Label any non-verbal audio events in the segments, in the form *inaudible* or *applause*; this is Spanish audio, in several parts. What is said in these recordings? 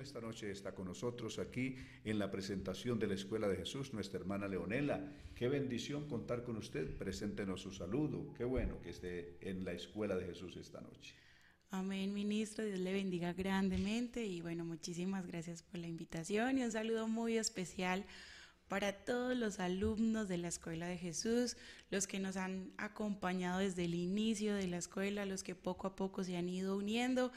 Esta noche está con nosotros aquí en la presentación de la Escuela de Jesús, nuestra hermana Leonela. Qué bendición contar con usted. Preséntenos su saludo. Qué bueno que esté en la Escuela de Jesús esta noche. Amén, ministro. Dios le bendiga grandemente y bueno, muchísimas gracias por la invitación y un saludo muy especial para todos los alumnos de la Escuela de Jesús, los que nos han acompañado desde el inicio de la escuela, los que poco a poco se han ido uniendo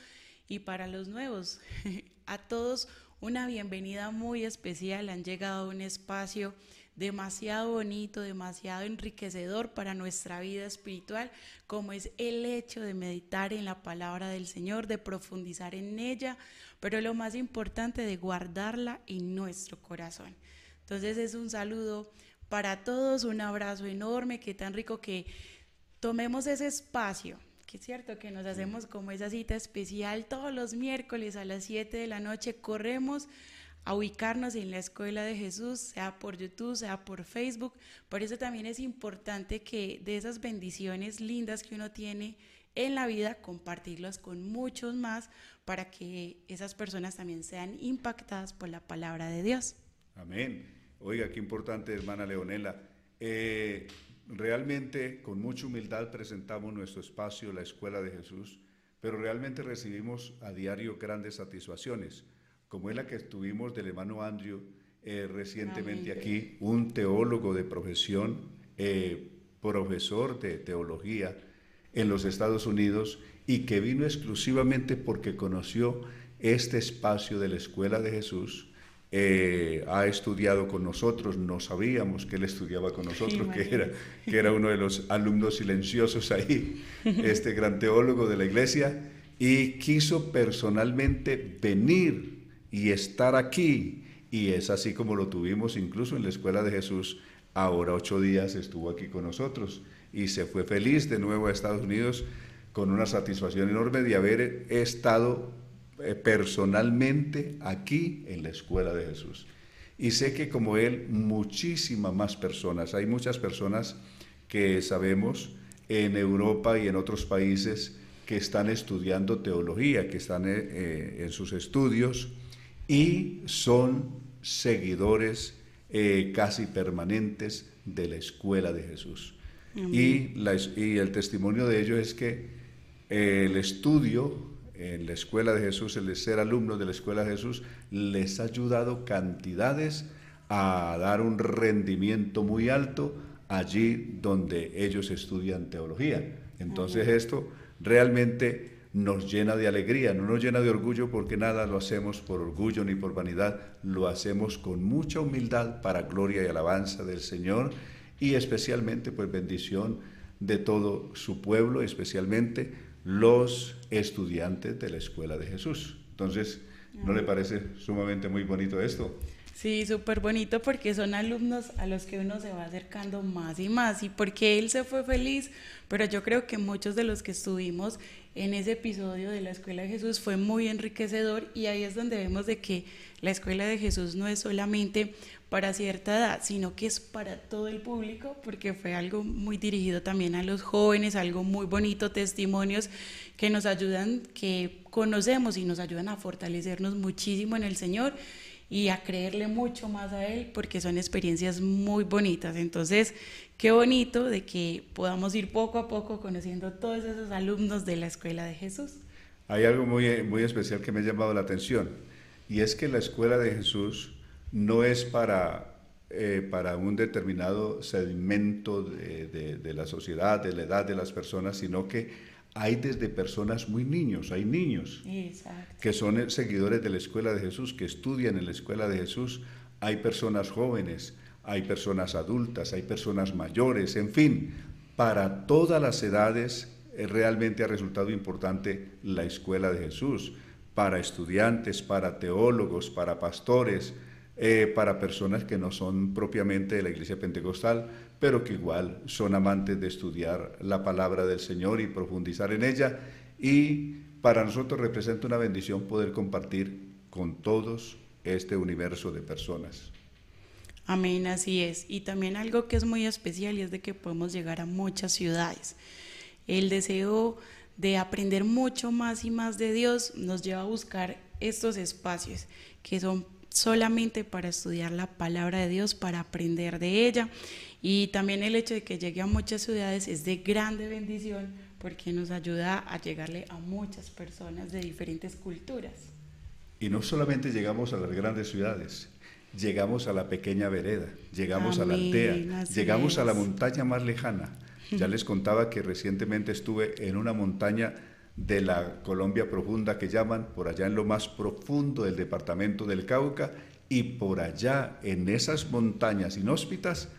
y para los nuevos, *laughs* a todos una bienvenida muy especial. Han llegado a un espacio demasiado bonito, demasiado enriquecedor para nuestra vida espiritual, como es el hecho de meditar en la palabra del Señor, de profundizar en ella, pero lo más importante, de guardarla en nuestro corazón. Entonces es un saludo para todos, un abrazo enorme, qué tan rico que tomemos ese espacio, que es cierto que nos hacemos como esa cita especial todos los miércoles a las 7 de la noche, corremos a ubicarnos en la escuela de Jesús, sea por YouTube, sea por Facebook. Por eso también es importante que de esas bendiciones lindas que uno tiene en la vida, compartirlas con muchos más para que esas personas también sean impactadas por la palabra de Dios. Amén. Oiga, qué importante, hermana Leonela. Eh, realmente, con mucha humildad, presentamos nuestro espacio, la Escuela de Jesús, pero realmente recibimos a diario grandes satisfacciones, como es la que tuvimos del hermano Andrew eh, recientemente aquí, un teólogo de profesión, eh, profesor de teología en los Estados Unidos y que vino exclusivamente porque conoció este espacio de la Escuela de Jesús eh, ha estudiado con nosotros, no sabíamos que él estudiaba con nosotros, que era, que era uno de los alumnos silenciosos ahí, *laughs* este gran teólogo de la iglesia, y quiso personalmente venir y estar aquí, y es así como lo tuvimos incluso en la Escuela de Jesús, ahora ocho días estuvo aquí con nosotros, y se fue feliz de nuevo a Estados Unidos con una satisfacción enorme de haber estado eh, personalmente aquí en la escuela de Jesús. Y sé que como él, muchísimas más personas, hay muchas personas que sabemos en Europa y en otros países que están estudiando teología, que están eh, eh, en sus estudios y son seguidores casi permanentes de la escuela de Jesús. Y, y, el testimonio de ellos es que el estudio en la Escuela de Jesús, el ser alumno de la Escuela de Jesús, les ha ayudado cantidades a dar un rendimiento muy alto allí donde ellos estudian teología. Entonces esto realmente nos llena de alegría, no nos llena de orgullo porque nada lo hacemos por orgullo ni por vanidad, lo hacemos con mucha humildad para gloria y alabanza del Señor y especialmente pues bendición de todo su pueblo, especialmente los estudiantes de la Escuela de Jesús. Entonces, ¿no le parece sumamente muy bonito esto? Sí, súper bonito porque son alumnos a los que uno se va acercando más y más y porque él se fue feliz, pero yo creo que muchos de los que estuvimos en ese episodio de la Escuela de Jesús fue muy enriquecedor y ahí es donde vemos de que la Escuela de Jesús no es solamente para cierta edad, sino que es para todo el público, porque fue algo muy dirigido también a los jóvenes, algo muy bonito, testimonios que nos ayudan, que conocemos y nos ayudan a fortalecernos muchísimo en el Señor y a creerle mucho más a Él, porque son experiencias muy bonitas. Entonces, qué bonito de que podamos ir poco a poco conociendo todos esos alumnos de la Escuela de Jesús. Hay algo muy, muy especial que me ha llamado la atención, y es que la Escuela de Jesús, no es para, eh, para un determinado segmento de, de, la sociedad, de la edad de las personas, sino que hay desde personas muy niños, hay niños que son seguidores de la Escuela de Jesús, que estudian en la Escuela de Jesús, hay personas jóvenes, hay personas adultas, hay personas mayores, en fin, para todas las edades eh, realmente ha resultado importante la Escuela de Jesús, para estudiantes, para teólogos, para pastores, eh, para personas que no son propiamente de la iglesia pentecostal, pero que igual son amantes de estudiar la palabra del Señor y profundizar en ella. Y para nosotros representa una bendición poder compartir con todos este universo de personas. Amén, así es. Y también algo que es muy especial y es de que podemos llegar a muchas ciudades. El deseo de aprender mucho más y más de Dios nos lleva a buscar estos espacios que son solamente para estudiar la palabra de Dios, para aprender de ella. Y también el hecho de que llegue a muchas ciudades es de grande bendición porque nos ayuda a llegarle a muchas personas de diferentes culturas. Y no solamente llegamos a las grandes ciudades, llegamos a la pequeña vereda, llegamos a la aldea, llegamos a la montaña más lejana. Ya les contaba que recientemente estuve en una montaña de la Colombia profunda que llaman, por allá en lo más profundo del departamento del Cauca, y por allá en esas montañas inhóspitas,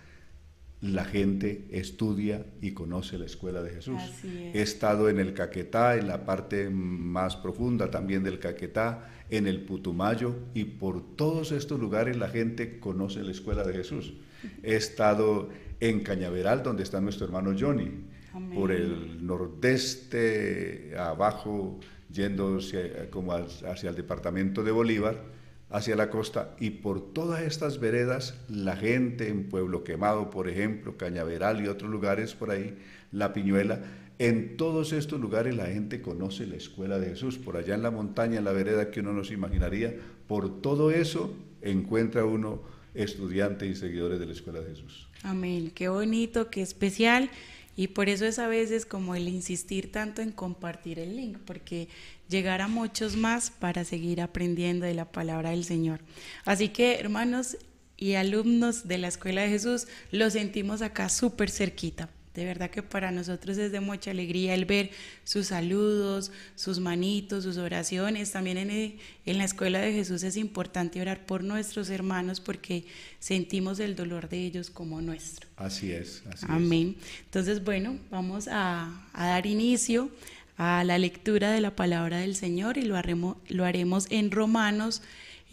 la gente estudia y conoce la escuela de Jesús. He estado en el Caquetá, en la parte más profunda también del Caquetá, en el Putumayo, y por todos estos lugares la gente conoce la escuela de Jesús. He estado en Cañaveral, donde está nuestro hermano Johnny por el nordeste, abajo, yendo hacia, como hacia el departamento de Bolívar, hacia la costa, y por todas estas veredas, la gente en Pueblo Quemado, por ejemplo, Cañaveral y otros lugares por ahí, La Piñuela, en todos estos lugares la gente conoce la escuela de Jesús. Por allá en la montaña, en la vereda que uno no se imaginaría, por todo eso encuentra uno estudiantes y seguidores de la escuela de Jesús. Amén, qué bonito, qué especial. Y por eso es a veces como el insistir tanto en compartir el link, porque llegar a muchos más para seguir aprendiendo de la palabra del Señor. Así que, hermanos y alumnos de la Escuela de Jesús, lo sentimos acá súper cerquita. De verdad que para nosotros es de mucha alegría el ver sus saludos, sus manitos, sus oraciones. También en, en, la escuela de Jesús es importante orar por nuestros hermanos porque sentimos el dolor de ellos como nuestro. Así es. Así Amén. Entonces, bueno, vamos a, a, dar inicio a la lectura de la palabra del Señor y lo haremos, lo haremos en Romanos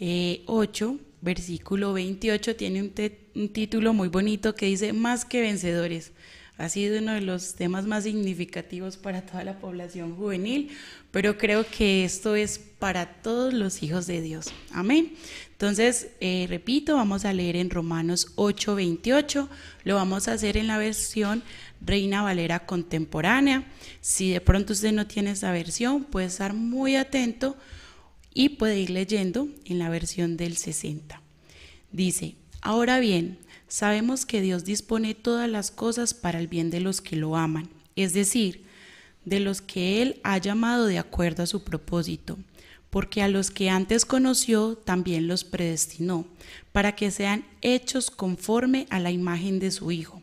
8, eh, versículo 28. Tiene un, un título muy bonito que dice, más que vencedores ha sido uno de los temas más significativos para toda la población juvenil, pero creo que esto es para todos los hijos de Dios. Amén. Entonces, eh, repito, vamos a leer en Romanos 8:28, lo vamos a hacer en la versión Reina Valera contemporánea. Si de pronto usted no tiene esa versión, puede estar muy atento y puede ir leyendo en la versión del 60. Dice, ahora bien, sabemos que Dios dispone todas las cosas para el bien de los que lo aman, es decir, de los que Él ha llamado de acuerdo a su propósito, porque a los que antes conoció también los predestinó, para que sean hechos conforme a la imagen de su Hijo,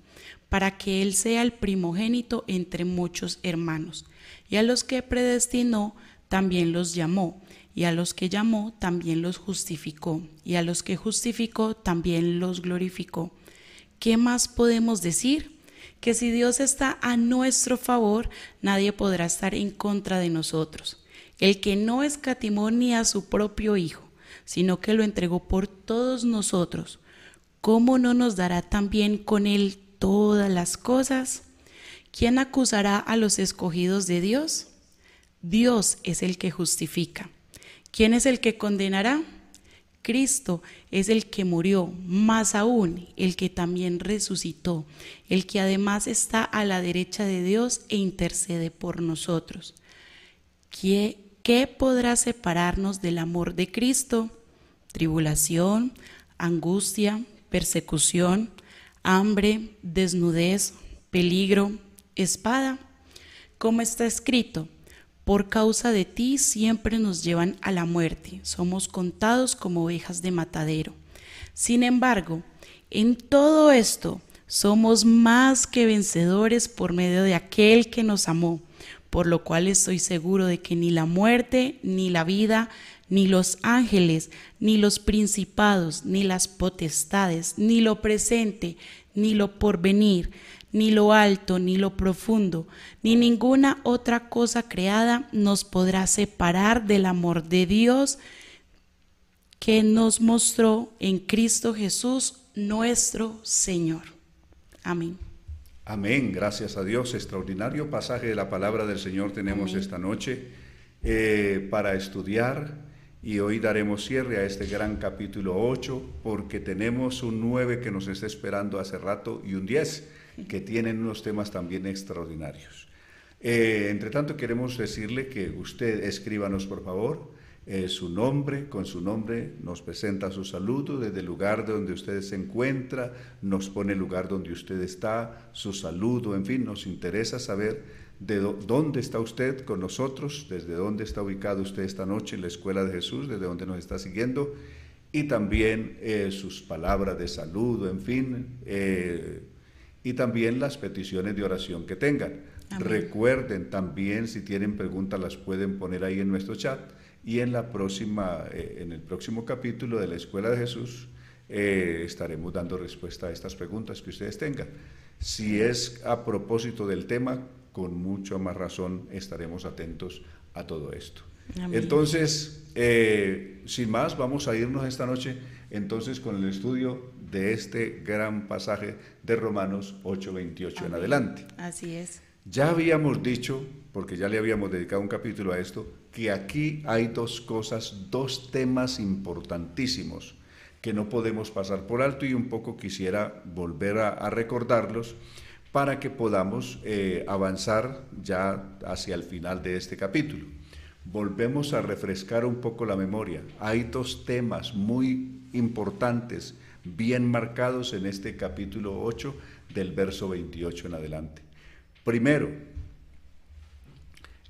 para que Él sea el primogénito entre muchos hermanos. Y a los que predestinó también los llamó, y a los que llamó también los justificó, y a los que justificó también los glorificó. ¿Qué más podemos decir? Que si Dios está a nuestro favor, nadie podrá estar en contra de nosotros. El que no escatimó ni a su propio Hijo, sino que lo entregó por todos nosotros, ¿cómo no nos dará también con él todas las cosas? ¿Quién acusará a los escogidos de Dios? Dios es el que justifica. ¿Quién es el que condenará? Cristo es el que murió, más aún el que también resucitó, el que además está a la derecha de Dios e intercede por nosotros. ¿Qué, qué podrá separarnos del amor de Cristo? Tribulación, angustia, persecución, hambre, desnudez, peligro, espada. Como está escrito, por causa de ti siempre nos llevan a la muerte, somos contados como ovejas de matadero. Sin embargo, en todo esto somos más que vencedores por medio de aquel que nos amó, por lo cual estoy seguro de que ni la muerte, ni la vida, ni los ángeles, ni los principados, ni las potestades, ni lo presente, ni lo porvenir, ni lo alto, ni lo profundo, ni ninguna otra cosa creada nos podrá separar del amor de Dios que nos mostró en Cristo Jesús nuestro Señor. Amén. Amén, gracias a Dios. Extraordinario pasaje de la palabra del Señor tenemos esta noche eh, para estudiar y hoy daremos cierre a este gran capítulo 8 porque tenemos un 9 que nos está esperando hace rato y un 10 que tienen unos temas también extraordinarios. Eh, entre tanto, queremos decirle que usted escríbanos, por favor, eh, su nombre, con su nombre nos presenta su saludo desde el lugar donde usted se encuentra, nos pone el lugar donde usted está, su saludo, en fin, nos interesa saber de dónde está usted con nosotros, desde dónde está ubicado usted esta noche en la Escuela de Jesús, desde dónde nos está siguiendo, y también eh, sus palabras de saludo, en fin, y también las peticiones de oración que tengan. Recuerden también, si tienen preguntas, las pueden poner ahí en nuestro chat y en, la próxima, eh, en el próximo capítulo de la Escuela de Jesús eh, estaremos dando respuesta a estas preguntas que ustedes tengan. Si es a propósito del tema, con mucha más razón estaremos atentos a todo esto. Entonces, eh, sin más, vamos a irnos esta noche entonces con el estudio de este gran pasaje de Romanos 8:28 en adelante. Así es. Ya habíamos dicho, porque ya le habíamos dedicado un capítulo a esto, que aquí hay dos cosas, dos temas importantísimos que no podemos pasar por alto y un poco quisiera volver a, recordarlos para que podamos eh, avanzar ya hacia el final de este capítulo. Volvemos a refrescar un poco la memoria. Hay dos temas muy importantes, bien marcados en este capítulo 8 del verso 28 en adelante. Primero,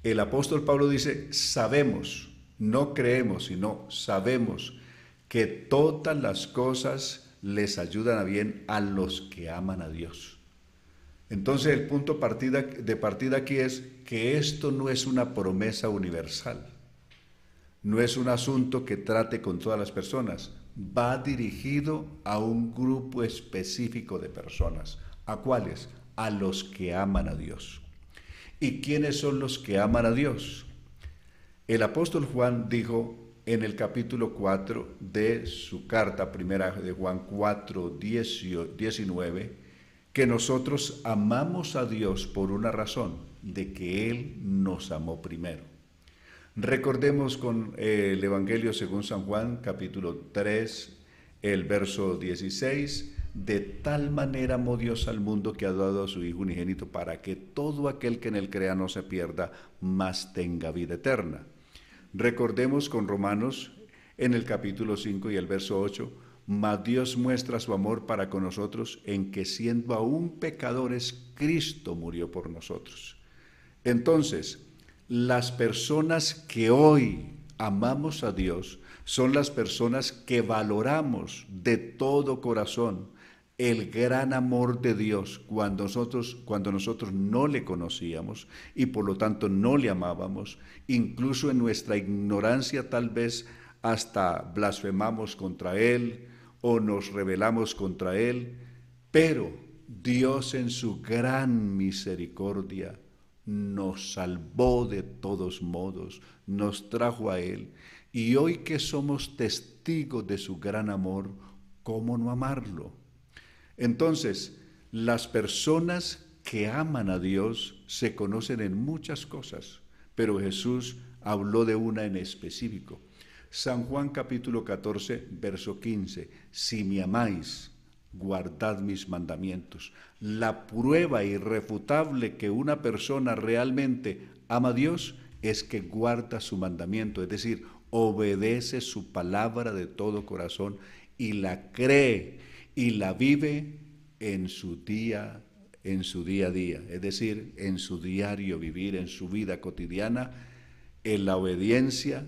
el apóstol Pablo dice, sabemos, no creemos, sino sabemos que todas las cosas les ayudan a bien a los que aman a Dios. Entonces el punto de partida aquí es que esto no es una promesa universal, no es un asunto que trate con todas las personas, va dirigido a un grupo específico de personas. ¿A cuáles? A los que aman a Dios. ¿Y quiénes son los que aman a Dios? El apóstol Juan dijo en el capítulo 4 de su carta primera de Juan 4, 19, que nosotros amamos a Dios por una razón, de que Él nos amó primero. Recordemos con eh, el Evangelio según San Juan, capítulo 3, el verso 16, de tal manera amó Dios al mundo que ha dado a su Hijo unigénito para que todo aquel que en él crea no se pierda, mas tenga vida eterna. Recordemos con Romanos en el capítulo 5 y el verso 8, mas Dios muestra su amor para con nosotros en que siendo aún pecadores, Cristo murió por nosotros. Entonces, las personas que hoy amamos a Dios son las personas que valoramos de todo corazón el gran amor de Dios cuando nosotros, cuando nosotros no le conocíamos y por lo tanto no le amábamos, incluso en nuestra ignorancia tal vez hasta blasfemamos contra Él o nos rebelamos contra Él, pero Dios en su gran misericordia nos salvó de todos modos, nos trajo a Él y hoy que somos testigos de su gran amor, ¿cómo no amarlo? Entonces, las personas que aman a Dios se conocen en muchas cosas, pero Jesús habló de una en específico. San Juan capítulo 14, verso 15, si me amáis, guardad mis mandamientos. La prueba irrefutable que una persona realmente ama a Dios es que guarda su mandamiento, es decir, obedece su palabra de todo corazón y la cree y la vive en su día en su día a día, es decir, en su diario vivir, en su vida cotidiana, la obediencia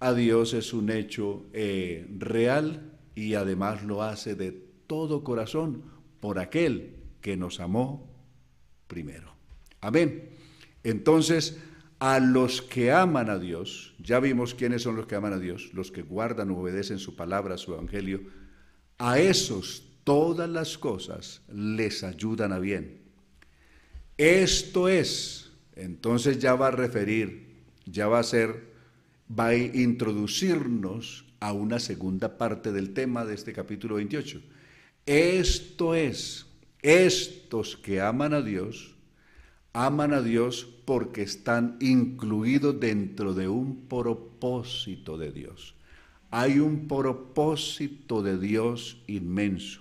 a Dios es un hecho eh, real y además lo hace de todo corazón por aquel que nos amó primero. Amén. Entonces, a los que aman a Dios, ya vimos quiénes son los que aman a Dios, los que guardan o obedecen su palabra, su evangelio, a esos todas las cosas les ayudan a bien. Esto es, entonces ya va a referir, ya va a ser, va a introducirnos a una segunda parte del tema de este capítulo 28. Esto es, estos que aman a Dios, aman a Dios porque están incluidos dentro de un propósito de Dios hay un propósito de Dios inmenso.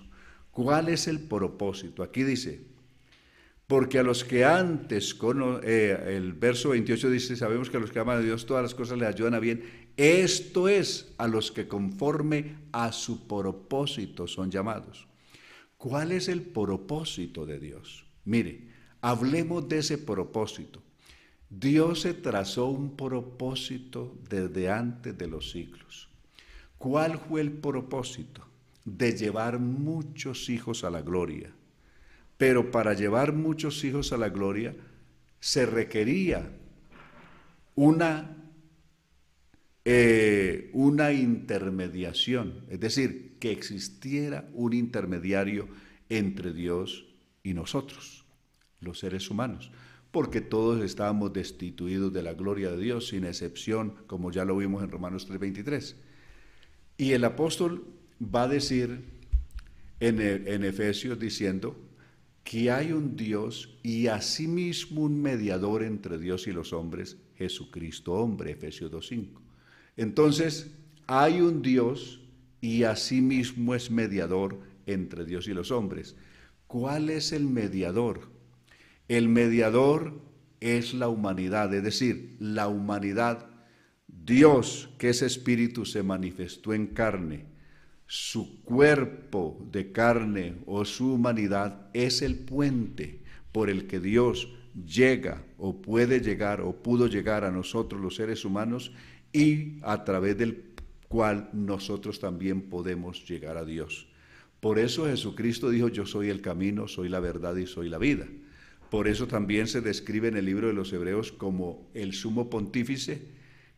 ¿Cuál es el propósito? Aquí dice, porque a los que antes, con, eh, el verso 28 dice, sabemos que a los que aman a Dios todas las cosas les ayudan a bien, Esto es a los que conforme a su propósito son llamados. ¿Cuál es el propósito de Dios? Mire, hablemos de ese propósito. Dios se trazó un propósito desde antes de los siglos. ¿Cuál fue el propósito? De llevar muchos hijos a la gloria. Pero para llevar muchos hijos a la gloria se requería una, eh, una intermediación, es decir, que existiera un intermediario entre Dios y nosotros, los seres humanos porque todos estábamos destituidos de la gloria de Dios, sin excepción, como ya lo vimos en Romanos 3:23. Y el apóstol va a decir en, en Efesios diciendo que hay un Dios y asimismo un mediador entre Dios y los hombres, Jesucristo hombre, Efesios 2:5. Entonces, hay un Dios y asimismo es mediador entre Dios y los hombres. ¿Cuál es el mediador? El mediador es la humanidad, es decir, la humanidad, Dios que es espíritu se manifestó en carne, su cuerpo de carne o su humanidad es el puente por el que Dios llega o puede llegar o pudo llegar a nosotros los seres humanos y a través del cual nosotros también podemos llegar a Dios. Por eso Jesucristo dijo, yo soy el camino, soy la verdad y soy la vida. Por eso también se describe en el libro de los Hebreos como el sumo pontífice,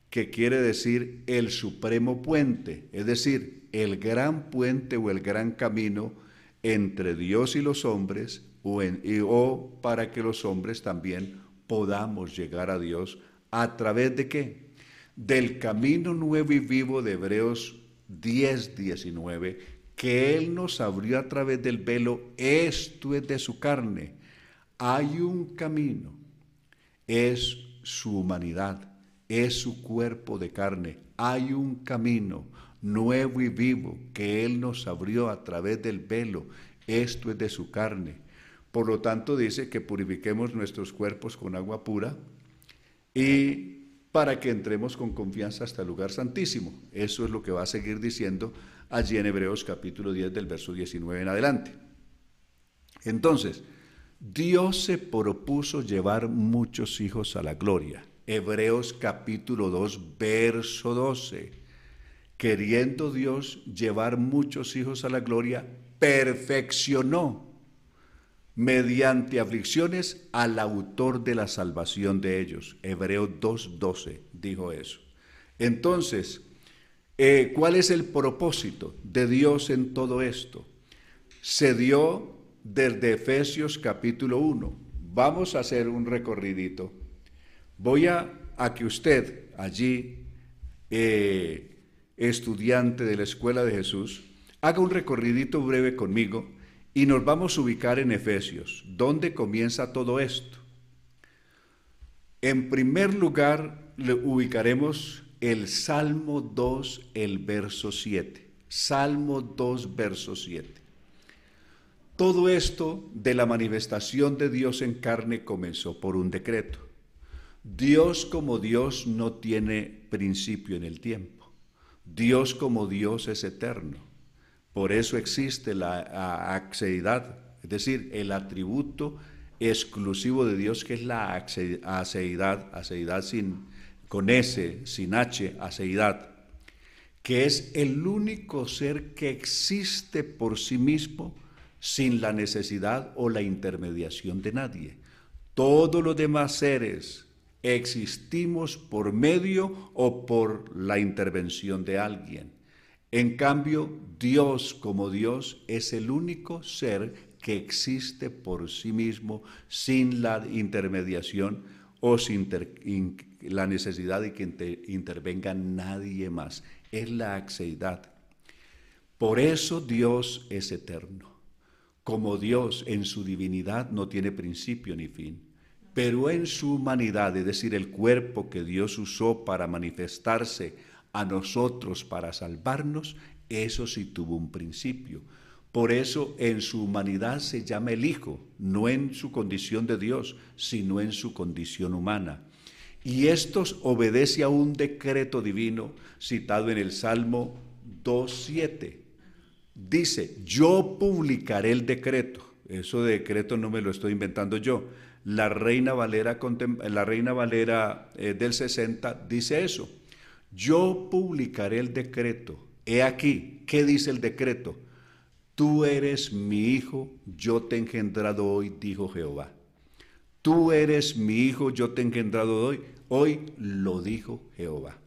que quiere decir el supremo puente, es decir, el gran puente o el gran camino entre Dios y los hombres, o, o para que los hombres también podamos llegar a Dios a través de qué? Del camino nuevo y vivo de Hebreos 10, 19, que Él nos abrió a través del velo, esto es de su carne. Hay un camino, es su humanidad, es su cuerpo de carne, hay un camino nuevo y vivo que Él nos abrió a través del velo, esto es de su carne. Por lo tanto dice que purifiquemos nuestros cuerpos con agua pura y para que entremos con confianza hasta el lugar santísimo. Eso es lo que va a seguir diciendo allí en Hebreos capítulo 10 del verso 19 en adelante. Entonces, Dios se propuso llevar muchos hijos a la gloria. Hebreos capítulo 2, verso 12. Queriendo Dios llevar muchos hijos a la gloria, perfeccionó mediante aflicciones al autor de la salvación de ellos. Hebreos 2.12 dijo eso. Entonces, eh, ¿cuál es el propósito de Dios en todo esto? Se dio desde Efesios capítulo 1. Vamos a hacer un recorridito. Voy a, a que usted allí, eh, estudiante de la Escuela de Jesús, haga un recorridito breve conmigo y nos vamos a ubicar en Efesios. ¿Dónde comienza todo esto? En primer lugar, le ubicaremos el Salmo 2, el verso 7. Salmo 2, verso 7. Todo esto de la manifestación de Dios en carne comenzó por un decreto. Dios como Dios no tiene principio en el tiempo. Dios como Dios es eterno. Por eso existe la aceidad, es decir, el atributo exclusivo de Dios que es la aceidad, aceidad sin, con S, sin H, aceidad, que es el único ser que existe por sí mismo sin la necesidad o la intermediación de nadie. Todos los demás seres existimos por medio o por la intervención de alguien. En cambio, Dios como Dios es el único ser que existe por sí mismo sin la intermediación o sin la necesidad de que intervenga nadie más. Es la axeidad. Por eso Dios es eterno como Dios en su divinidad no tiene principio ni fin, pero en su humanidad, es decir, el cuerpo que Dios usó para manifestarse a nosotros, para salvarnos, eso sí tuvo un principio. Por eso en su humanidad se llama el Hijo, no en su condición de Dios, sino en su condición humana. Y esto obedece a un decreto divino citado en el Salmo 2.7. Dice, yo publicaré el decreto. Eso de decreto no me lo estoy inventando yo. La Reina Valera, la Reina Valera eh, del 60 dice eso. Yo publicaré el decreto. He aquí, ¿qué dice el decreto? Tú eres mi hijo, yo te he engendrado hoy, dijo Jehová. Tú eres mi hijo, yo te he engendrado hoy, hoy lo dijo Jehová.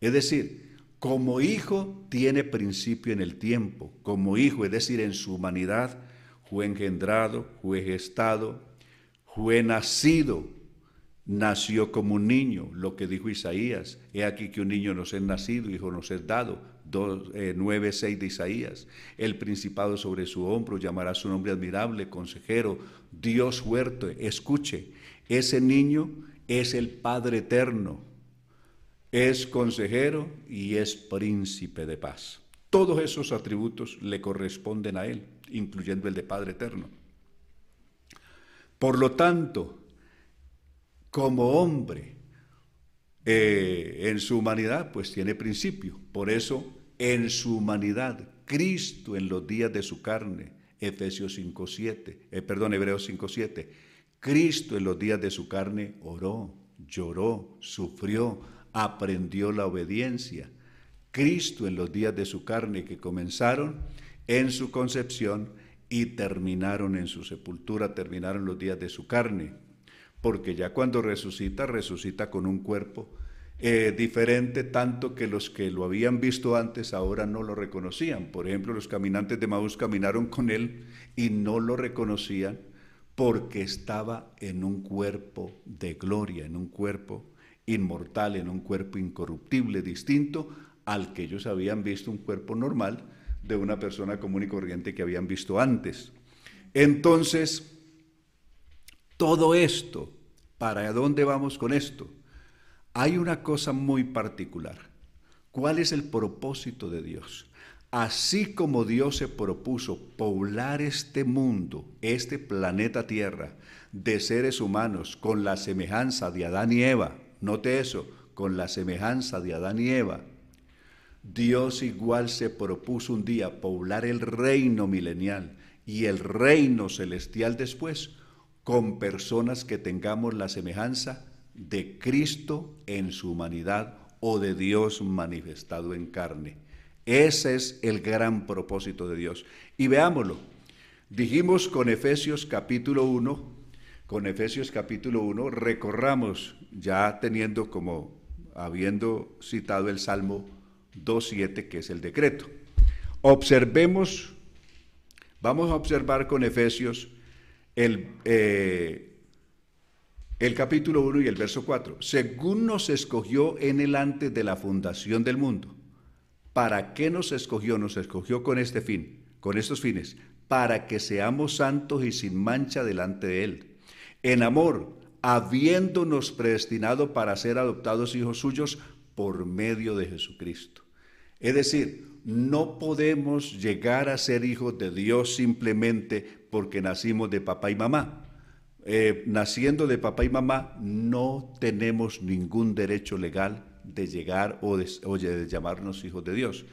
Es decir, como hijo tiene principio en el tiempo, como hijo, es decir, en su humanidad, fue engendrado, fue gestado, fue nacido, nació como un niño, lo que dijo Isaías, he aquí que un niño nos es nacido, hijo nos es dado, 9, 6 eh, de Isaías, el principado sobre su hombro, llamará su nombre admirable, consejero, Dios fuerte, escuche, ese niño es el Padre eterno, es consejero y es príncipe de paz. Todos esos atributos le corresponden a él, incluyendo el de Padre eterno. Por lo tanto, como hombre, eh, en su humanidad, pues tiene principio. Por eso, en su humanidad, Cristo en los días de su carne, Efesios 5.7, eh, perdón, Hebreos 5.7, Cristo en los días de su carne oró, lloró, sufrió, aprendió la obediencia. Cristo en los días de su carne que comenzaron en su concepción y terminaron en su sepultura, terminaron los días de su carne porque ya cuando resucita, resucita con un cuerpo eh, diferente, tanto que los que lo habían visto antes ahora no lo reconocían. Por ejemplo, los caminantes de Maús caminaron con él y no lo reconocían porque estaba en un cuerpo de gloria, en un cuerpo inmortal, en un cuerpo incorruptible, distinto al que ellos habían visto un cuerpo normal de una persona común y corriente que habían visto antes. Entonces, todo esto, ¿para dónde vamos con esto? Hay una cosa muy particular. ¿Cuál es el propósito de Dios? Así como Dios se propuso poblar este mundo, este planeta Tierra, de seres humanos con la semejanza de Adán y Eva, note eso, con la semejanza de Adán y Eva, Dios igual se propuso un día poblar el reino milenial y el reino celestial después con personas que tengamos la semejanza de Cristo en su humanidad o de Dios manifestado en carne. Ese es el gran propósito de Dios. Y veámoslo. Dijimos con Efesios capítulo 1, con Efesios capítulo 1, recorramos ya teniendo como, habiendo citado el Salmo 2.7, que es el decreto. Observemos, vamos a observar con Efesios el, eh, el capítulo 1 y el verso 4. Según nos escogió en el antes de la fundación del mundo. ¿Para qué nos escogió? Nos escogió con este fin, con estos fines, para que seamos santos y sin mancha delante de Él. En amor, habiéndonos predestinado para ser adoptados hijos suyos por medio de Jesucristo. Es decir, no podemos llegar a ser hijos de Dios simplemente porque nacimos de papá y mamá. Eh, naciendo de papá y mamá no tenemos ningún derecho legal de llegar o de, de llamarnos hijos de Dios.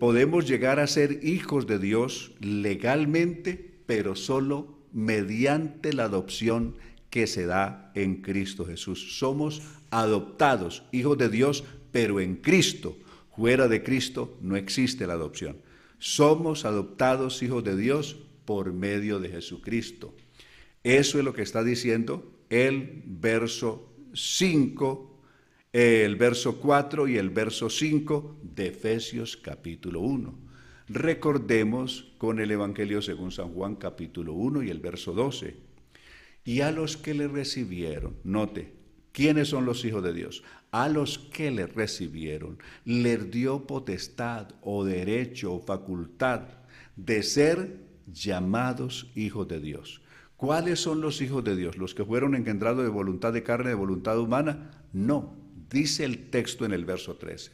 podemos llegar a ser hijos de Dios legalmente, pero solo mediante la adopción que se da en Cristo Jesús. Somos adoptados, hijos de Dios, pero en Cristo. Fuera de Cristo no existe la adopción. Somos adoptados hijos de Dios por medio de Jesucristo. Eso es lo que está diciendo el verso 5, el verso 4 y el verso 5 de Efesios capítulo 1. Recordemos con el Evangelio según San Juan capítulo 1 y el verso 12. Y a los que le recibieron, note, ¿quiénes son los hijos de Dios? A los que le recibieron, les dio potestad o derecho o facultad de ser llamados hijos de Dios. ¿Cuáles son los hijos de Dios? ¿Los que fueron engendrados de voluntad de carne, de voluntad humana? No, dice el texto en el verso 13.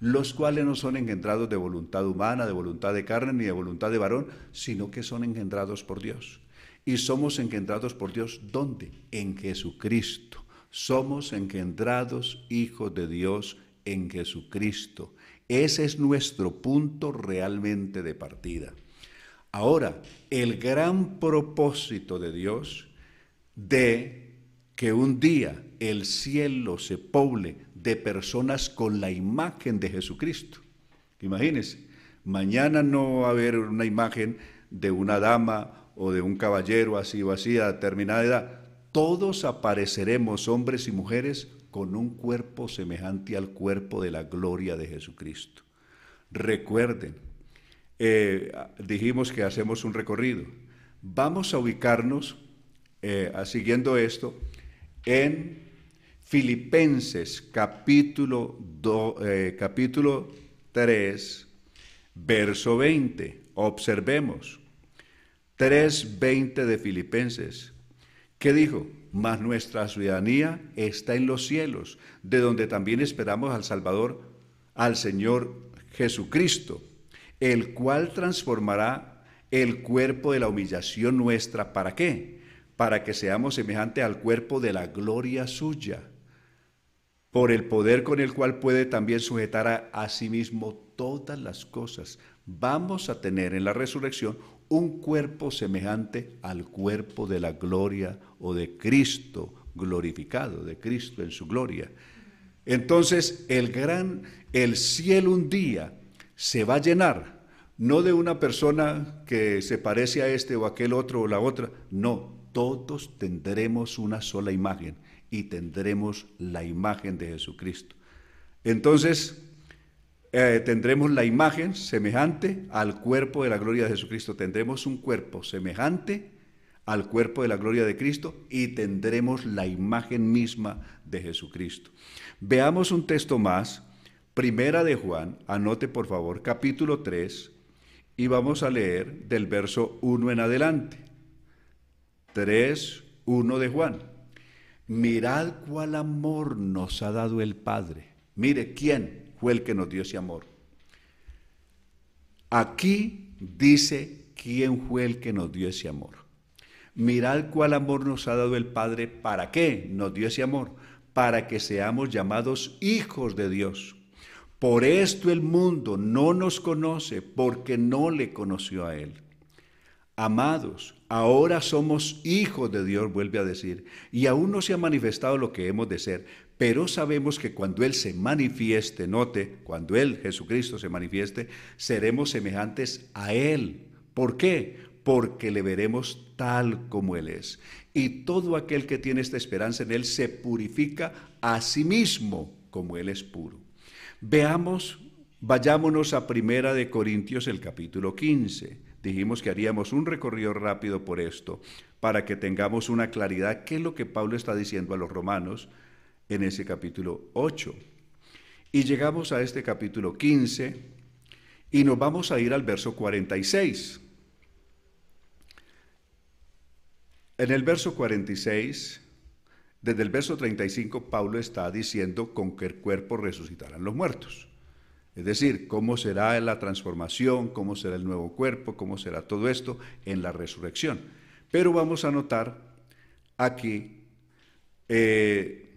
Los cuales no son engendrados de voluntad humana, de voluntad de carne, ni de voluntad de varón, sino que son engendrados por Dios. Y somos engendrados por Dios, ¿dónde? En Jesucristo. Somos engendrados hijos de Dios en Jesucristo. Ese es nuestro punto realmente de partida. Ahora, el gran propósito de Dios de que un día el cielo se poble de personas con la imagen de Jesucristo. Imagínense, mañana no va a haber una imagen de una dama o de un caballero así o así a determinada edad. Todos apareceremos, hombres y mujeres, con un cuerpo semejante al cuerpo de la gloria de Jesucristo. Recuerden, eh, dijimos que hacemos un recorrido. Vamos a ubicarnos, eh, siguiendo esto, en Filipenses capítulo, eh, capítulo 3, verso 20. Observemos. 3.20 de Filipenses. ¿Qué dijo? Mas nuestra ciudadanía está en los cielos, de donde también esperamos al Salvador, al Señor Jesucristo, el cual transformará el cuerpo de la humillación nuestra. ¿Para qué? Para que seamos semejante al cuerpo de la gloria suya, por el poder con el cual puede también sujetar a, a sí mismo todas las cosas. Vamos a tener en la resurrección un cuerpo semejante al cuerpo de la gloria o de Cristo glorificado, de Cristo en su gloria. Entonces el gran, el cielo un día se va a llenar, no de una persona que se parece a este o aquel otro o la otra, no, todos tendremos una sola imagen y tendremos la imagen de Jesucristo. Entonces, eh, tendremos la imagen semejante al cuerpo de la gloria de Jesucristo. Tendremos un cuerpo semejante al cuerpo de la gloria de Cristo y tendremos la imagen misma de Jesucristo. Veamos un texto más, Primera de Juan, anote por favor, capítulo 3, y vamos a leer del verso 1 en adelante. 3, 1 de Juan. Mirad cuál amor nos ha dado el Padre. Mire, ¿quién? fue el que nos dio ese amor. Aquí dice quién fue el que nos dio ese amor. Mirad cuál amor nos ha dado el Padre. ¿Para qué nos dio ese amor? Para que seamos llamados hijos de Dios. Por esto el mundo no nos conoce porque no le conoció a Él. Amados, ahora somos hijos de Dios, vuelve a decir, y aún no se ha manifestado lo que hemos de ser, pero sabemos que cuando Él se manifieste, note, cuando Él, Jesucristo, se manifieste, seremos semejantes a Él. ¿Por qué? Porque le veremos tal como Él es. Y todo aquel que tiene esta esperanza en Él se purifica a sí mismo como Él es puro. Veamos, vayámonos a Primera de Corintios, el capítulo 15. Dijimos que haríamos un recorrido rápido por esto, para que tengamos una claridad qué es lo que Pablo está diciendo a los romanos en ese capítulo 8. Y llegamos a este capítulo 15 y nos vamos a ir al verso 46. En el verso 46, desde el verso 35, Pablo está diciendo con qué cuerpo resucitarán los muertos. Es decir, cómo será la transformación, cómo será el nuevo cuerpo, cómo será todo esto en la resurrección. Pero vamos a notar aquí eh,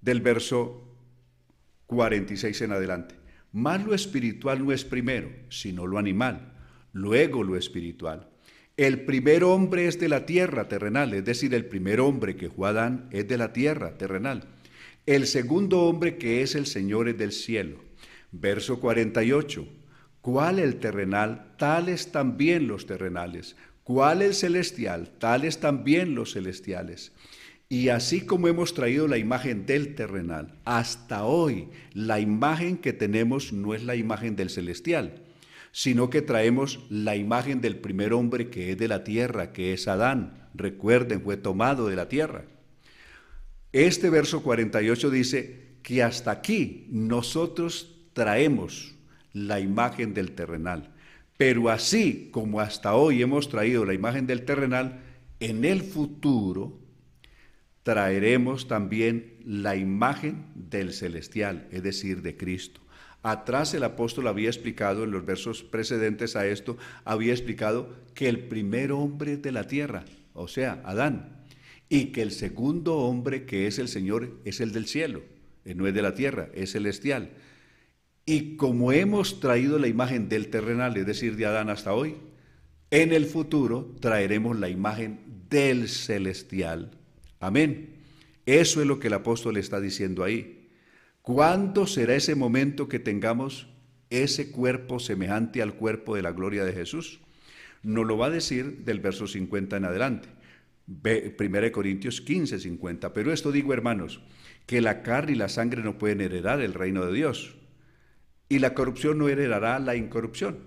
del verso 46 en adelante. Más lo espiritual no es primero, sino lo animal, luego lo espiritual. El primer hombre es de la tierra terrenal, es decir, el primer hombre que fue Adán es de la tierra terrenal. El segundo hombre que es el Señor es del cielo. Verso 48. ¿Cuál el terrenal? Tales también los terrenales. ¿Cuál el celestial? Tales también los celestiales. Y así como hemos traído la imagen del terrenal, hasta hoy la imagen que tenemos no es la imagen del celestial, sino que traemos la imagen del primer hombre que es de la tierra, que es Adán. Recuerden, fue tomado de la tierra. Este verso 48 dice que hasta aquí nosotros traemos la imagen del terrenal. Pero así como hasta hoy hemos traído la imagen del terrenal, en el futuro traeremos también la imagen del celestial, es decir, de Cristo. Atrás el apóstol había explicado, en los versos precedentes a esto, había explicado que el primer hombre de la tierra, o sea, Adán, y que el segundo hombre, que es el Señor, es el del cielo, eh, no es de la tierra, es celestial. Y como hemos traído la imagen del terrenal, es decir, de Adán hasta hoy, en el futuro traeremos la imagen del celestial. Amén. Eso es lo que el apóstol está diciendo ahí. ¿Cuándo será ese momento que tengamos ese cuerpo semejante al cuerpo de la gloria de Jesús? Nos lo va a decir del verso 50 en adelante. 1 Corintios 15, 50. Pero esto digo, hermanos, que la carne y la sangre no pueden heredar el reino de Dios, y la corrupción no heredará la incorrupción.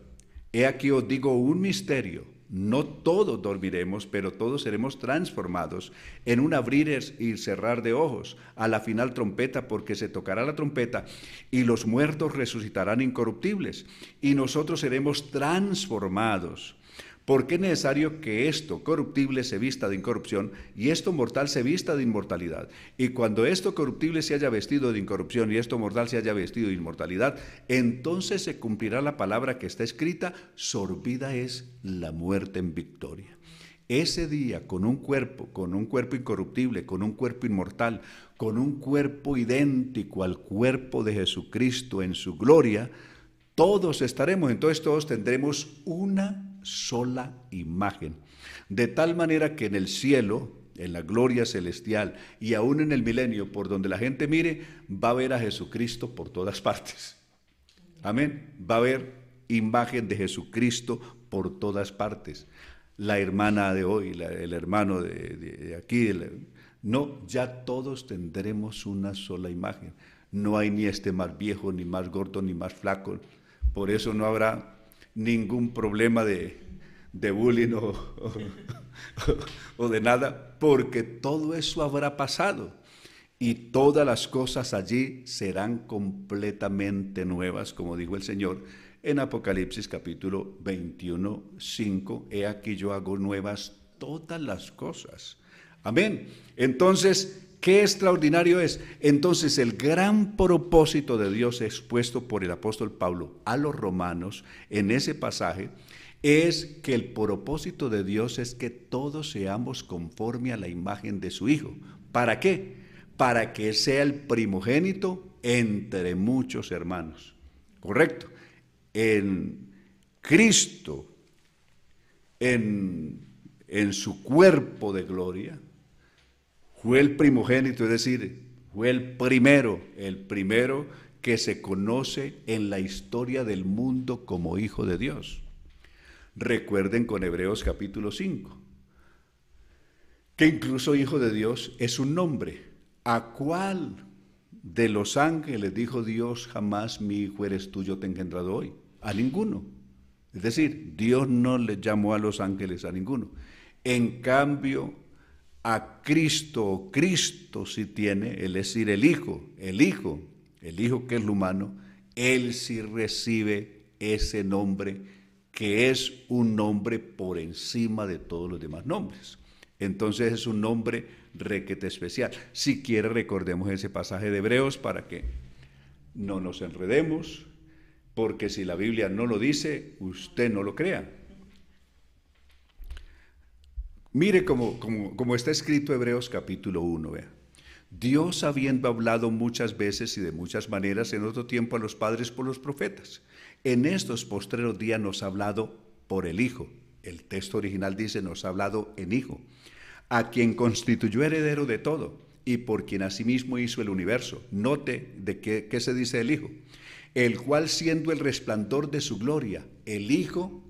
He aquí os digo un misterio. No todos dormiremos, pero todos seremos transformados en un abrir y cerrar de ojos a la final trompeta, porque se tocará la trompeta y los muertos resucitarán incorruptibles y nosotros seremos transformados porque es necesario que esto corruptible se vista de incorrupción y esto mortal se vista de inmortalidad. Y cuando esto corruptible se haya vestido de incorrupción y esto mortal se haya vestido de inmortalidad, entonces se cumplirá la palabra que está escrita, sorbida es la muerte en victoria. Ese día, con un cuerpo, con un cuerpo incorruptible, con un cuerpo inmortal, con un cuerpo idéntico al cuerpo de Jesucristo en su gloria, todos estaremos, entonces todos tendremos una sola imagen. De tal manera que en el cielo, en la gloria celestial y aún en el milenio, por donde la gente mire, va a ver a Jesucristo por todas partes. Amén. Va a haber imagen de Jesucristo por todas partes. La hermana de hoy, el hermano de, aquí, no, ya todos tendremos una sola imagen. No hay ni este más viejo, ni más gordo, ni más flaco. Por eso no habrá ningún problema de, bullying o, de nada, porque todo eso habrá pasado y todas las cosas allí serán completamente nuevas, como dijo el Señor en Apocalipsis capítulo 21, 5, he aquí yo hago nuevas todas las cosas. Amén. Entonces, Qué extraordinario es. Entonces el gran propósito de Dios expuesto por el apóstol Pablo a los romanos en ese pasaje es que el propósito de Dios es que todos seamos conforme a la imagen de su Hijo. ¿Para qué? Para que sea el primogénito entre muchos hermanos. ¿Correcto? En Cristo, en, en su cuerpo de gloria, fue el primogénito, es decir, fue el primero, el primero que se conoce en la historia del mundo como hijo de Dios. Recuerden con Hebreos capítulo 5, que incluso hijo de Dios es un nombre. ¿A cuál de los ángeles dijo Dios jamás mi hijo eres tú, yo te he engendrado hoy? A ninguno. Es decir, Dios no le llamó a los ángeles a ninguno. En cambio, a Cristo, Cristo sí tiene, es decir, el Hijo, el Hijo, el Hijo que es lo humano, Él sí recibe ese nombre que es un nombre por encima de todos los demás nombres. Entonces es un nombre requete especial. Si quiere, recordemos ese pasaje de Hebreos para que no nos enredemos, porque si la Biblia no lo dice, usted no lo crea. Mire como, está escrito Hebreos capítulo 1, vea. Dios habiendo hablado muchas veces y de muchas maneras en otro tiempo a los padres por los profetas, en estos postreros días nos ha hablado por el Hijo. El texto original dice nos ha hablado en Hijo, a quien constituyó heredero de todo y por quien asimismo hizo el universo. Note de qué, qué se dice el Hijo, el cual siendo el resplandor de su gloria, el Hijo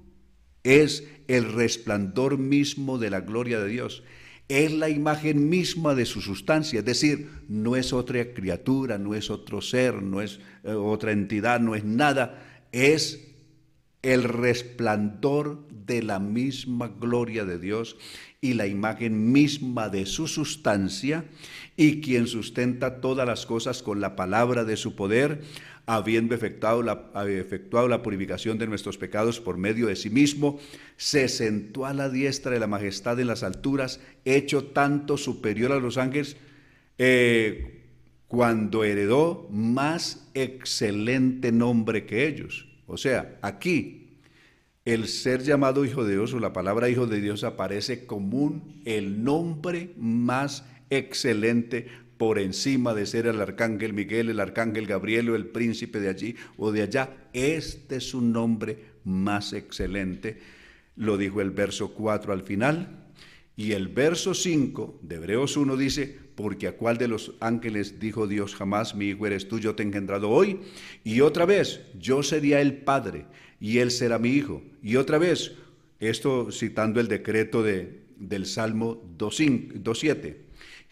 es el resplandor mismo de la gloria de Dios. Es la imagen misma de su sustancia, es decir, no es otra criatura, no es otro ser, no es eh, otra entidad, no es nada, es el resplandor de la misma gloria de Dios y la imagen misma de su sustancia, y quien sustenta todas las cosas con la palabra de su poder, habiendo efectuado la, efectuado la purificación de nuestros pecados por medio de sí mismo, se sentó a la diestra de la majestad en las alturas, hecho tanto superior a los ángeles, eh, cuando heredó más excelente nombre que ellos. O sea, aquí el ser llamado hijo de Dios o la palabra hijo de Dios aparece como el nombre más excelente por encima de ser el arcángel Miguel, el arcángel Gabriel o el príncipe de allí o de allá. Este es un nombre más excelente. Lo dijo el verso 4 al final. Y el verso 5 de Hebreos 1 dice, porque a cuál de los ángeles dijo Dios jamás, mi hijo eres tú, yo te he engendrado hoy. Y otra vez, yo sería el padre y él será mi hijo. Y otra vez, esto citando el decreto de, del Salmo 2.7.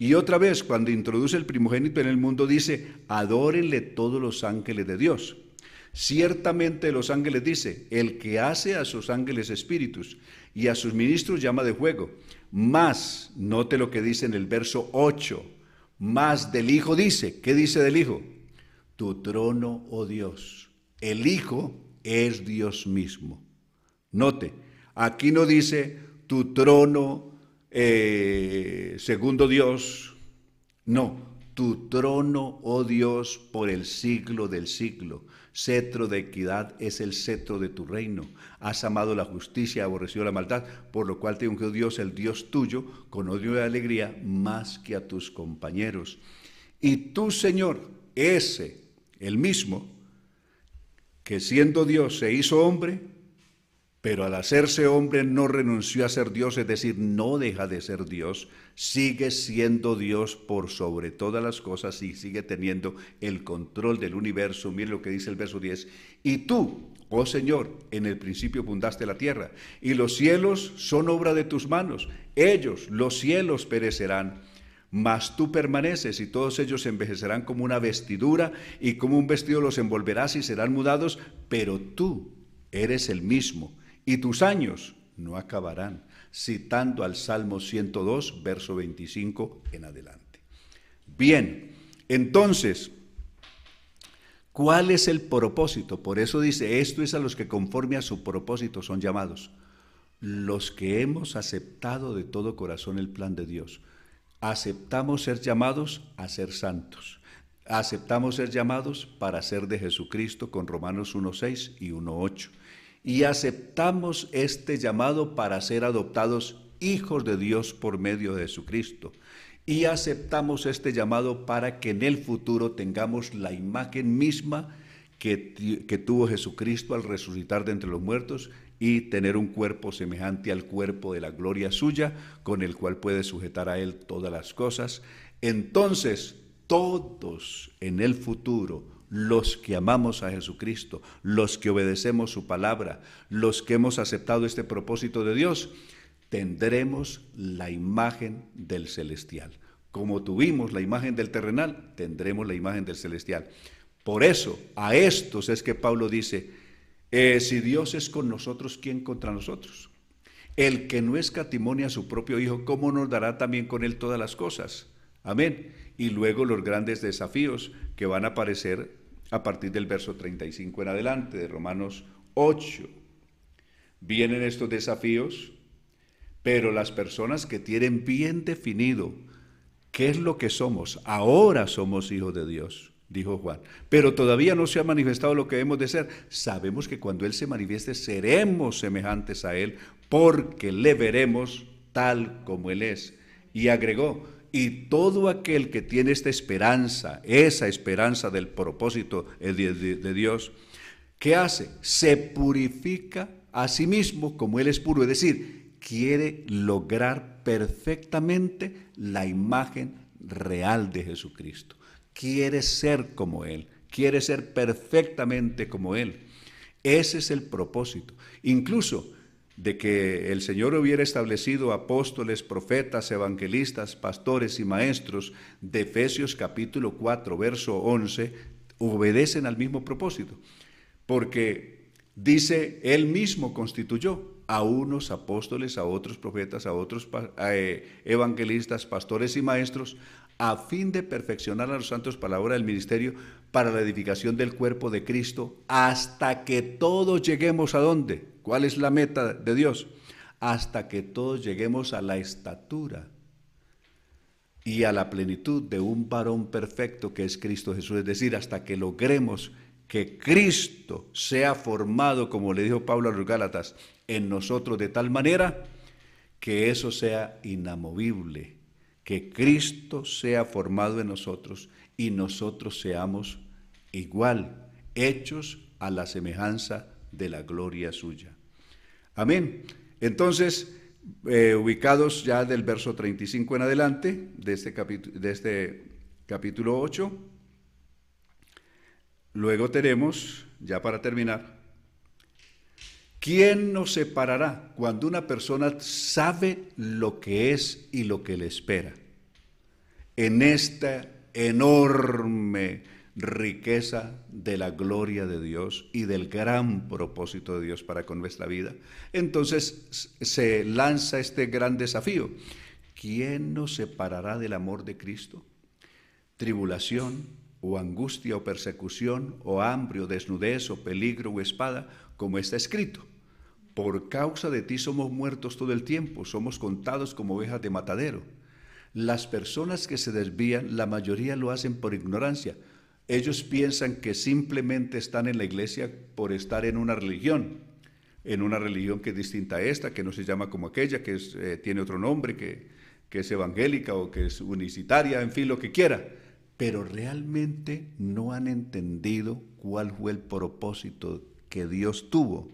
Y otra vez, cuando introduce el primogénito en el mundo, dice, adórenle todos los ángeles de Dios. Ciertamente los ángeles dice, el que hace a sus ángeles espíritus y a sus ministros llama de juego. Más, note lo que dice en el verso 8, más del Hijo dice, ¿qué dice del Hijo? Tu trono, oh Dios. El Hijo es Dios mismo. Note, aquí no dice tu trono, eh, segundo Dios, no, tu trono, oh Dios, por el siglo del siglo. Cetro de equidad es el cetro de tu reino. Has amado la justicia, aborrecido la maldad, por lo cual te ungió Dios, el Dios tuyo, con odio y alegría, más que a tus compañeros. Y tú, Señor, ese, el mismo, que siendo Dios se hizo hombre, pero al hacerse hombre no renunció a ser Dios, es decir, no deja de ser Dios, sigue siendo Dios por sobre todas las cosas y sigue teniendo el control del universo. Mire lo que dice el verso 10. Y tú, oh Señor, en el principio fundaste la tierra, y los cielos son obra de tus manos. Ellos, los cielos, perecerán mas tú permaneces y todos ellos envejecerán como una vestidura y como un vestido los envolverás y serán mudados, pero tú eres el mismo y tus años no acabarán, citando al Salmo 102, verso 25 en adelante. Bien, entonces, ¿cuál es el propósito? Por eso dice, esto es a los que conforme a su propósito son llamados, los que hemos aceptado de todo corazón el plan de Dios aceptamos ser llamados a ser santos. Aceptamos ser llamados para ser de Jesucristo con Romanos 1.6 y 1.8. Y aceptamos este llamado para ser adoptados hijos de Dios por medio de Jesucristo. Y aceptamos este llamado para que en el futuro tengamos la imagen misma que, que tuvo Jesucristo al resucitar de entre los muertos y tener un cuerpo semejante al cuerpo de la gloria suya, con el cual puede sujetar a él todas las cosas. Entonces, todos en el futuro, los que amamos a Jesucristo, los que obedecemos su palabra, los que hemos aceptado este propósito de Dios, tendremos la imagen del celestial. Como tuvimos la imagen del terrenal, tendremos la imagen del celestial. Por eso, a estos es que Pablo dice, eh, si Dios es con nosotros, ¿quién contra nosotros? El que no escatimonia a su propio Hijo, ¿cómo nos dará también con él todas las cosas? Amén. Y luego los grandes desafíos que van a aparecer a partir del verso 35 en adelante de Romanos 8. Vienen estos desafíos, pero las personas que tienen bien definido qué es lo que somos, ahora somos hijos de Dios dijo Juan. Pero todavía no se ha manifestado lo que hemos de ser. Sabemos que cuando Él se manifieste seremos semejantes a Él porque le veremos tal como Él es. Y agregó, y todo aquel que tiene esta esperanza, esa esperanza del propósito de, Dios, ¿qué hace? Se purifica a sí mismo como Él es puro, es decir, quiere lograr perfectamente la imagen real de Jesucristo quiere ser como Él, quiere ser perfectamente como Él. Ese es el propósito. Incluso de que el Señor hubiera establecido apóstoles, profetas, evangelistas, pastores y maestros de Efesios capítulo 4, verso 11, obedecen al mismo propósito. Porque dice, Él mismo constituyó a unos apóstoles, a otros profetas, a otros eh, evangelistas, pastores y maestros, a fin de perfeccionar a los santos para la obra del ministerio, para la edificación del cuerpo de Cristo, hasta que todos lleguemos a dónde? ¿Cuál es la meta de Dios? Hasta que todos lleguemos a la estatura y a la plenitud de un varón perfecto que es Cristo Jesús, es decir, hasta que logremos que Cristo sea formado, como le dijo Pablo a los Gálatas, en nosotros de tal manera que eso sea inamovible, que Cristo sea formado en nosotros y nosotros seamos igual, hechos a la semejanza de la gloria suya. Amén. Entonces, eh, ubicados ya del verso 35 en adelante de este, de este capítulo 8, luego tenemos, ya para terminar, ¿quién nos separará cuando una persona sabe lo que es y lo que le espera? En esta enorme riqueza de la gloria de Dios y del gran propósito de Dios para con nuestra vida. Entonces se lanza este gran desafío. ¿Quién nos separará del amor de Cristo? Tribulación o angustia o persecución o hambre o desnudez o peligro o espada, como está escrito. Por causa de ti somos muertos todo el tiempo, somos contados como ovejas de matadero. Las personas que se desvían, la mayoría lo hacen por ignorancia ellos piensan que simplemente están en la iglesia por estar en una religión, en una religión que es distinta a esta, que no se llama como aquella, que eh, tiene otro nombre, que, que es evangélica o que es unicitaria, en fin, lo que quiera. Pero realmente no han entendido cuál fue el propósito que Dios tuvo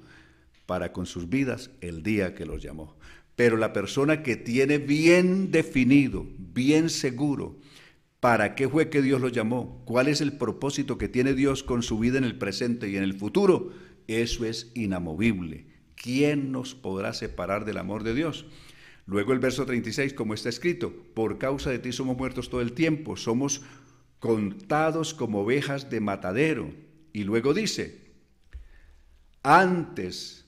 para con sus vidas el día que los llamó. Pero la persona que tiene bien definido, bien seguro, ¿Para qué fue que Dios lo llamó? ¿Cuál es el propósito que tiene Dios con su vida en el presente y en el futuro? Eso es inamovible. ¿Quién nos podrá separar del amor de Dios? Luego el verso 36, como está escrito, por causa de ti somos muertos todo el tiempo, somos contados como ovejas de matadero. Y luego dice, antes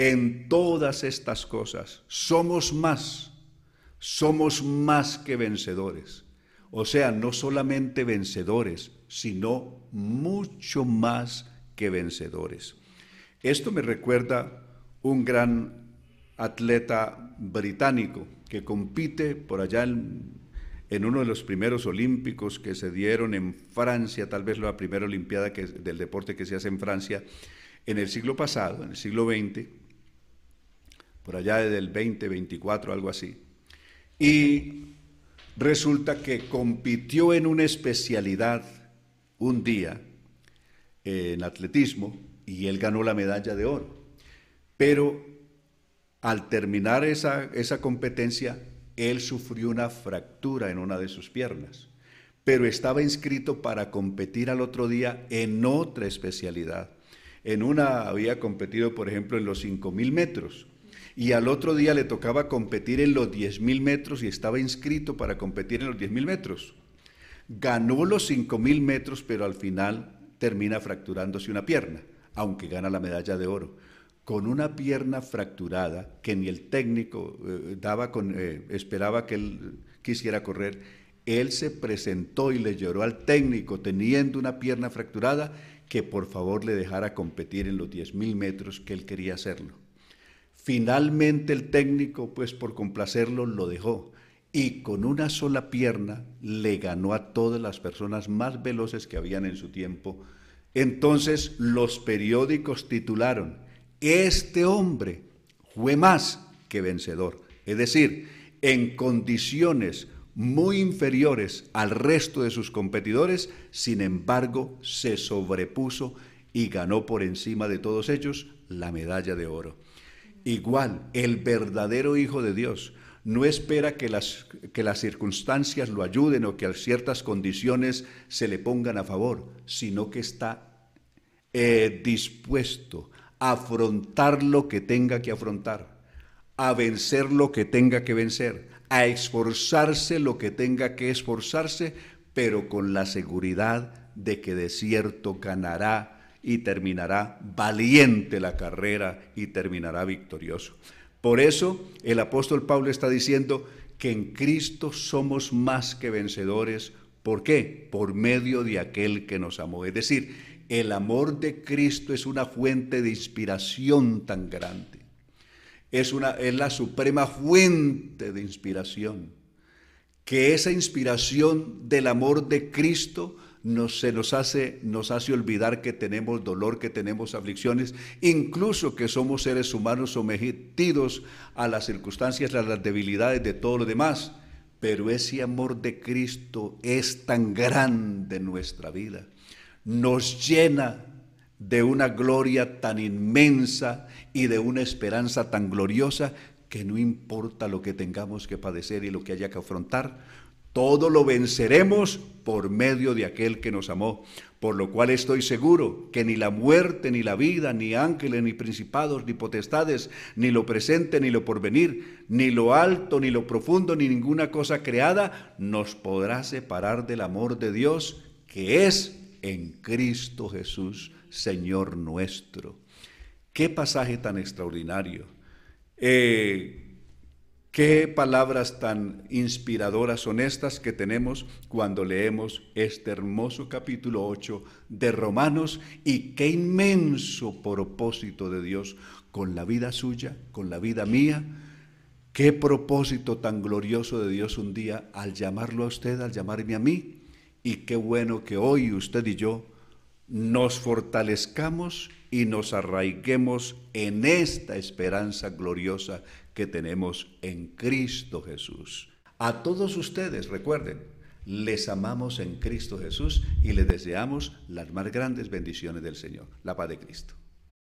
en todas estas cosas. Somos más, somos más que vencedores. O sea, no solamente vencedores, sino mucho más que vencedores. Esto me recuerda un gran atleta británico que compite por allá en, uno de los primeros olímpicos que se dieron en Francia, tal vez la primera olimpiada del deporte que se hace en Francia en el siglo pasado, en el siglo XX, por allá desde el 20, 24, algo así. Y Resulta que compitió en una especialidad un día en atletismo y él ganó la medalla de oro. Pero al terminar esa, esa competencia, él sufrió una fractura en una de sus piernas, pero estaba inscrito para competir al otro día en otra especialidad. En una había competido, por ejemplo, en los 5.000 metros y al otro día le tocaba competir en los 10.000 metros y estaba inscrito para competir en los 10.000 metros. Ganó los 5.000 metros, pero al final termina fracturándose una pierna, aunque gana la medalla de oro. Con una pierna fracturada que ni el técnico eh, daba con, eh, esperaba que él quisiera correr, él se presentó y le lloró al técnico teniendo una pierna fracturada que por favor le dejara competir en los 10.000 metros que él quería hacerlo. Finalmente el técnico, pues por complacerlo, lo dejó y con una sola pierna le ganó a todas las personas más veloces que habían en su tiempo. Entonces los periódicos titularon, este hombre fue más que vencedor. Es decir, en condiciones muy inferiores al resto de sus competidores, sin embargo, se sobrepuso y ganó por encima de todos ellos la medalla de oro. Igual, el verdadero Hijo de Dios no espera que las, que las circunstancias lo ayuden o que a ciertas condiciones se le pongan a favor, sino que está eh, dispuesto a afrontar lo que tenga que afrontar, a vencer lo que tenga que vencer, a esforzarse lo que tenga que esforzarse, pero con la seguridad de que de cierto ganará y terminará valiente la carrera y terminará victorioso. Por eso el apóstol Pablo está diciendo que en Cristo somos más que vencedores. ¿Por qué? Por medio de aquel que nos amó. Es decir, el amor de Cristo es una fuente de inspiración tan grande. Es, una, es la suprema fuente de inspiración. Que esa inspiración del amor de Cristo nos, se nos hace, nos hace olvidar que tenemos dolor, que tenemos aflicciones, incluso que somos seres humanos sometidos a las circunstancias, a las debilidades de todo lo demás. Pero ese amor de Cristo es tan grande en nuestra vida. Nos llena de una gloria tan inmensa y de una esperanza tan gloriosa que no importa lo que tengamos que padecer y lo que haya que afrontar, todo lo venceremos por medio de aquel que nos amó, por lo cual estoy seguro que ni la muerte, ni la vida, ni ángeles, ni principados, ni potestades, ni lo presente, ni lo porvenir, ni lo alto, ni lo profundo, ni ninguna cosa creada nos podrá separar del amor de Dios que es en Cristo Jesús, Señor nuestro. Qué pasaje tan extraordinario. Eh, Qué palabras tan inspiradoras son estas que tenemos cuando leemos este hermoso capítulo 8 de Romanos y qué inmenso propósito de Dios con la vida suya, con la vida mía. Qué propósito tan glorioso de Dios un día al llamarlo a usted, al llamarme a mí. Y qué bueno que hoy usted y yo nos fortalezcamos y nos arraiguemos en esta esperanza gloriosa que tenemos en Cristo Jesús. A todos ustedes, recuerden, les amamos en Cristo Jesús y les deseamos las más grandes bendiciones del Señor. La paz de Cristo.